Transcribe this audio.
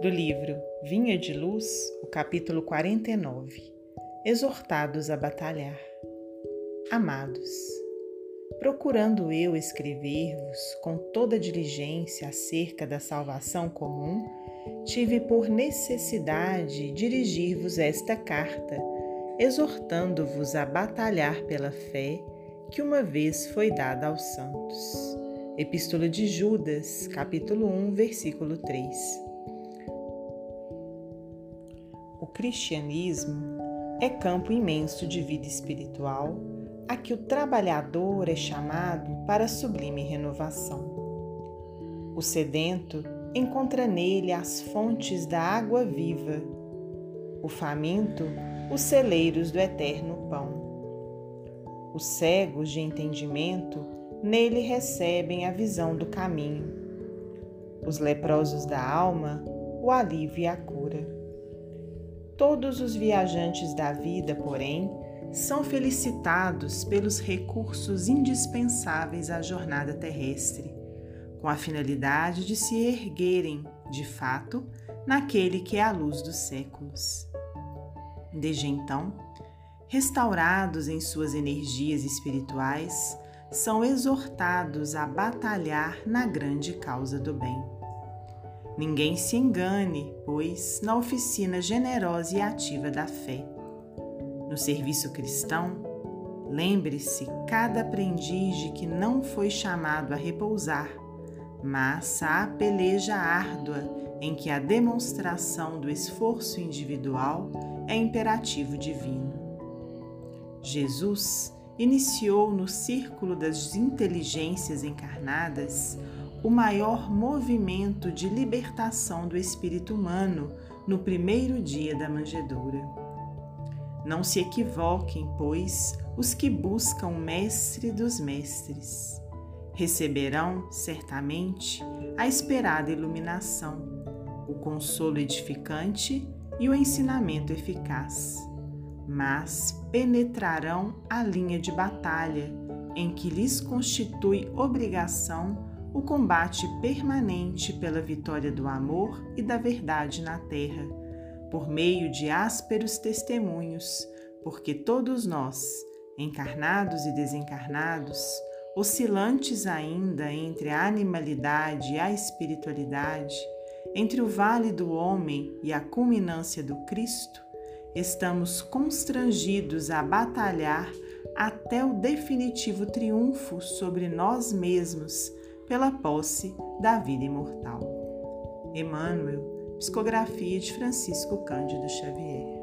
do livro Vinha de Luz, o capítulo 49 Exortados a Batalhar. Amados, procurando eu escrever-vos com toda diligência acerca da salvação comum, tive por necessidade dirigir-vos esta carta, exortando-vos a batalhar pela fé que uma vez foi dada aos santos. Epístola de Judas, capítulo 1, versículo 3. O cristianismo é campo imenso de vida espiritual a que o trabalhador é chamado para sublime renovação. O sedento encontra nele as fontes da água viva, o faminto, os celeiros do eterno pão. Os cegos de entendimento nele recebem a visão do caminho. Os leprosos da alma, o alívio e a cura. Todos os viajantes da vida, porém, são felicitados pelos recursos indispensáveis à jornada terrestre, com a finalidade de se erguerem, de fato, naquele que é a luz dos séculos. Desde então, restaurados em suas energias espirituais, são exortados a batalhar na grande causa do bem. Ninguém se engane, pois, na oficina generosa e ativa da fé. No serviço cristão, lembre-se cada aprendiz de que não foi chamado a repousar, mas à peleja árdua em que a demonstração do esforço individual é imperativo divino. Jesus iniciou no círculo das inteligências encarnadas o maior movimento de libertação do espírito humano no primeiro dia da manjedoura. Não se equivoquem, pois, os que buscam o Mestre dos Mestres. Receberão, certamente, a esperada iluminação, o consolo edificante e o ensinamento eficaz. Mas penetrarão a linha de batalha em que lhes constitui obrigação o combate permanente pela vitória do amor e da verdade na terra, por meio de ásperos testemunhos, porque todos nós, encarnados e desencarnados, oscilantes ainda entre a animalidade e a espiritualidade, entre o vale do homem e a culminância do Cristo, estamos constrangidos a batalhar até o definitivo triunfo sobre nós mesmos pela posse da vida imortal. Emmanuel, psicografia de Francisco Cândido Xavier.